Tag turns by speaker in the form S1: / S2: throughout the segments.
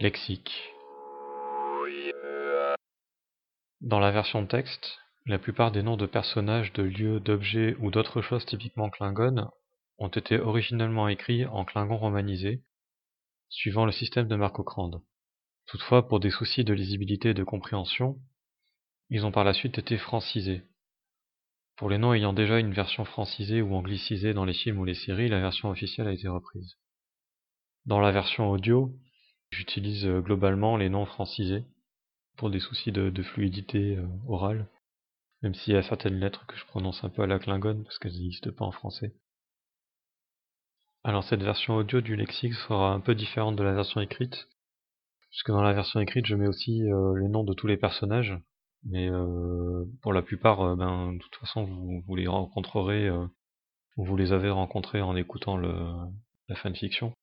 S1: Lexique Dans la version texte, la plupart des noms de personnages, de lieux, d'objets ou d'autres choses typiquement klingones ont été originellement écrits en klingon romanisé, suivant le système de Mark-Okrand. Toutefois, pour des soucis de lisibilité et de compréhension, ils ont par la suite été francisés. Pour les noms ayant déjà une version francisée ou anglicisée dans les films ou les séries, la version officielle a été reprise. Dans la version audio, j'utilise euh, globalement les noms francisés pour des soucis de, fluidité euh, orale, même s'il y a certaines lettres que je prononce un peu à la Klingon parce qu'elles n'existent pas en français. Alors cette version audio du lexique sera un peu différente de la version écrite, puisque dans la version écrite je mets aussi euh, les noms de tous les personnages, mais pour la plupart, ben, de toute façon, vous, les rencontrerez, vous les avez rencontrés en écoutant le, la fanfiction.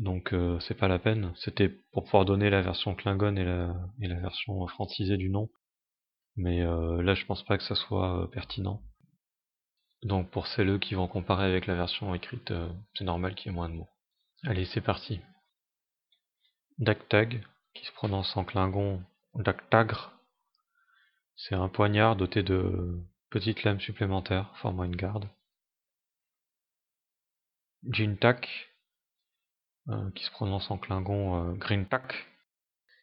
S1: Donc c'est pas la peine. C'était pour pouvoir donner la version Klingon et la, version francisée du nom. Mais là, je pense pas que ça soit pertinent. Donc pour celles qui vont comparer avec la version écrite, c'est normal qu'il y ait moins de mots. Allez, c'est parti. Daktag, qui se prononce en Klingon Daktagr, c'est un poignard doté de petites lames supplémentaires formant une garde. Jintak, euh, qui se prononce en klingon euh,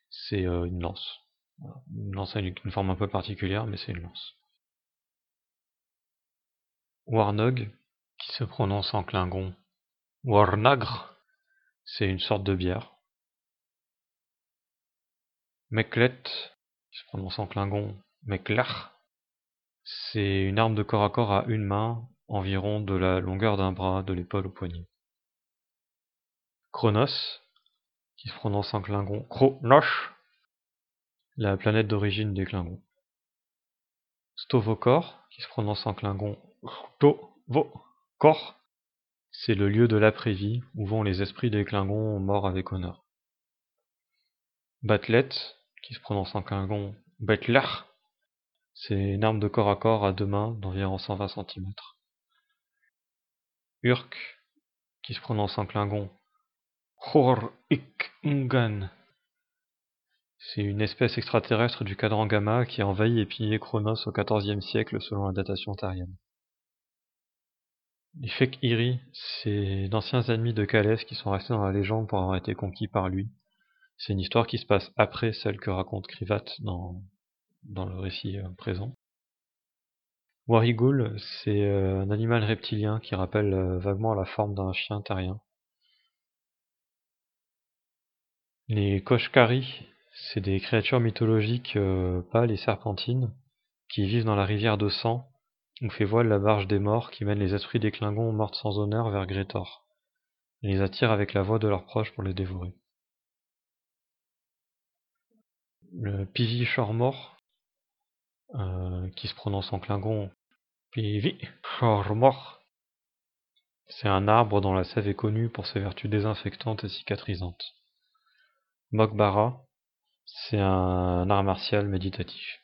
S1: c'est euh, une lance. Une lance avec une forme un peu particulière, mais c'est une lance. Warnog, qui se prononce en klingon Warnagr, c'est une sorte de bière. Meklet, qui se prononce en klingon Meklar, c'est une arme de corps à corps à une main, environ de la longueur d'un bras, de l'épaule au poignet. Chronos, qui se prononce en klingon Kronosh, la planète d'origine des Klingons. Stovokor, qui se prononce en klingon Stovokor, c'est le lieu de l'après-vie où vont les esprits des Klingons morts avec honneur. Batlet, qui se prononce en klingon Betler, c'est une arme de corps à corps à deux mains d'environ 120 cm. Urk, qui se prononce en klingon Hor-Ik-Ungan. C'est une espèce extraterrestre du cadran gamma qui a envahi et pillé Chronos au XIVe siècle selon la datation tarienne. Les Fek-Iri, c'est d'anciens ennemis de Kalès qui sont restés dans la légende pour avoir été conquis par lui. C'est une histoire qui se passe après celle que raconte Krivat dans dans le récit euh, présent. Warigul, c'est euh, un animal reptilien qui rappelle euh, vaguement la forme d'un chien terrien. Les Koshkari, c'est des créatures mythologiques pâles et serpentines qui vivent dans la rivière de sang où fait voile la barge des morts qui mène les esprits des Klingons morts sans honneur vers Grétor et les attire avec la voix de leurs proches pour les dévorer. Le Pivi Shormor, euh, qui se prononce en klingon Pivi C'est un arbre dont la sève est connue pour ses vertus désinfectantes et cicatrisantes. Mokbara, c'est un art martial méditatif.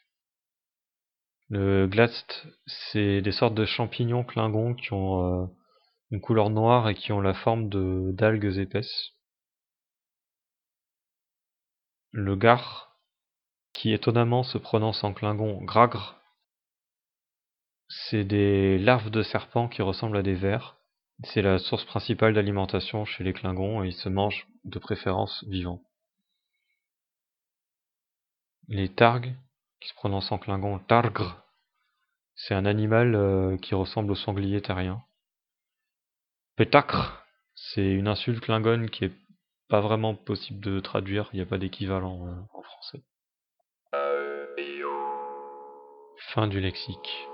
S1: Le glast, c'est des sortes de champignons klingons qui ont euh, une couleur noire et qui ont la forme de d'algues épaisses. Le gar, qui étonnamment se prononce en klingon gragr. C'est des larves de serpents qui ressemblent à des vers. C'est la source principale d'alimentation chez les klingons et ils se mangent de préférence vivants. Les targs, qui se prononcent en klingon targr, c'est un animal euh, qui ressemble au sanglier terrien. Pétacre, c'est une insulte klingone qui est pas vraiment possible de traduire, il n'y a pas d'équivalent euh, en français. Fin du lexique.